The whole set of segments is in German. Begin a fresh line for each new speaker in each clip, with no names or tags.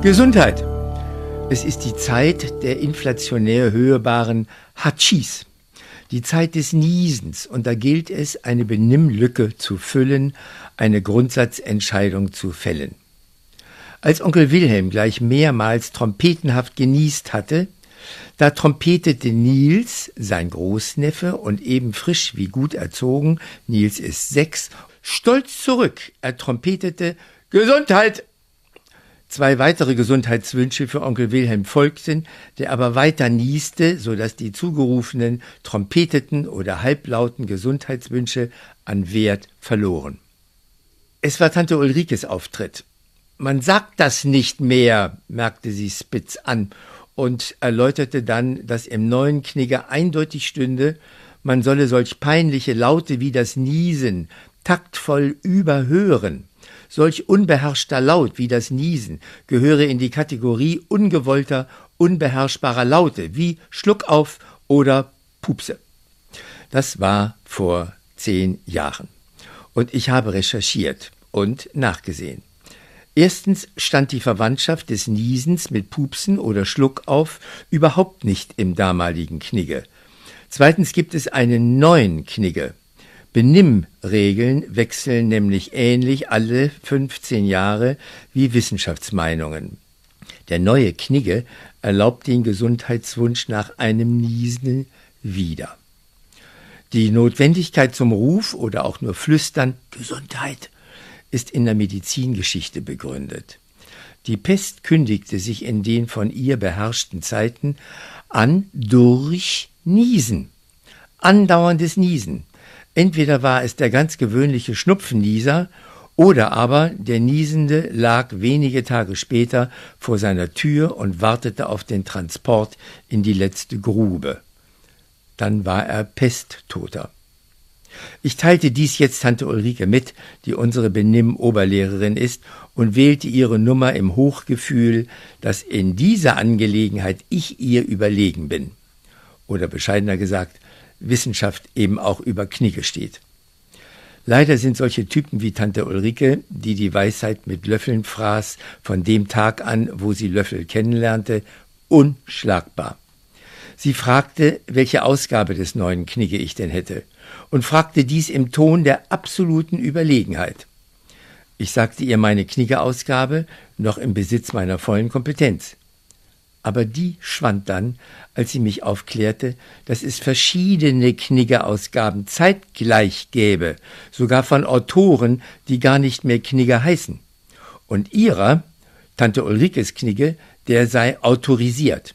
Gesundheit. Es ist die Zeit der inflationär hörbaren Hachis, die Zeit des Niesens, und da gilt es, eine Benimmlücke zu füllen, eine Grundsatzentscheidung zu fällen. Als Onkel Wilhelm gleich mehrmals trompetenhaft genießt hatte, da trompetete Nils, sein Großneffe und eben frisch wie gut erzogen, Nils ist sechs, stolz zurück. Er trompetete Gesundheit Zwei weitere Gesundheitswünsche für Onkel Wilhelm folgten, der aber weiter nieste, so dass die zugerufenen trompeteten oder halblauten Gesundheitswünsche an Wert verloren. Es war Tante Ulrikes Auftritt. Man sagt das nicht mehr, merkte sie spitz an und erläuterte dann, dass im neuen Knigge eindeutig stünde, man solle solch peinliche Laute wie das Niesen taktvoll überhören. Solch unbeherrschter Laut wie das Niesen gehöre in die Kategorie ungewollter, unbeherrschbarer Laute wie Schluckauf oder Pupse. Das war vor zehn Jahren. Und ich habe recherchiert und nachgesehen. Erstens stand die Verwandtschaft des Niesens mit Pupsen oder Schluckauf überhaupt nicht im damaligen Knigge. Zweitens gibt es einen neuen Knigge, Benimmregeln wechseln nämlich ähnlich alle 15 Jahre wie Wissenschaftsmeinungen. Der neue Knigge erlaubt den Gesundheitswunsch nach einem Niesen wieder. Die Notwendigkeit zum Ruf oder auch nur Flüstern Gesundheit ist in der Medizingeschichte begründet. Die Pest kündigte sich in den von ihr beherrschten Zeiten an durch Niesen. Andauerndes Niesen. Entweder war es der ganz gewöhnliche Schnupfennieser, oder aber der Niesende lag wenige Tage später vor seiner Tür und wartete auf den Transport in die letzte Grube. Dann war er Pesttoter. Ich teilte dies jetzt Tante Ulrike mit, die unsere Benimm-Oberlehrerin ist, und wählte ihre Nummer im Hochgefühl, dass in dieser Angelegenheit ich ihr überlegen bin. Oder bescheidener gesagt, Wissenschaft eben auch über Knigge steht. Leider sind solche Typen wie Tante Ulrike, die die Weisheit mit Löffeln fraß, von dem Tag an, wo sie Löffel kennenlernte, unschlagbar. Sie fragte, welche Ausgabe des neuen Knigge ich denn hätte, und fragte dies im Ton der absoluten Überlegenheit. Ich sagte ihr meine Knigge-Ausgabe noch im Besitz meiner vollen Kompetenz aber die schwand dann, als sie mich aufklärte, dass es verschiedene Knigge-Ausgaben zeitgleich gäbe, sogar von Autoren, die gar nicht mehr Knigge heißen. Und ihrer, Tante Ulrikes Knigge, der sei autorisiert.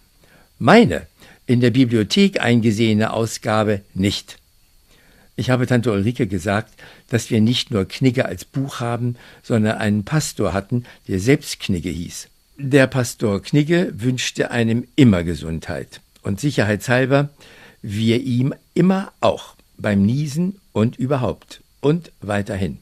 Meine, in der Bibliothek eingesehene Ausgabe nicht. Ich habe Tante Ulrike gesagt, dass wir nicht nur Knigge als Buch haben, sondern einen Pastor hatten, der selbst Knigge hieß. Der Pastor Knigge wünschte einem immer Gesundheit und sicherheitshalber wir ihm immer auch beim Niesen und überhaupt und weiterhin.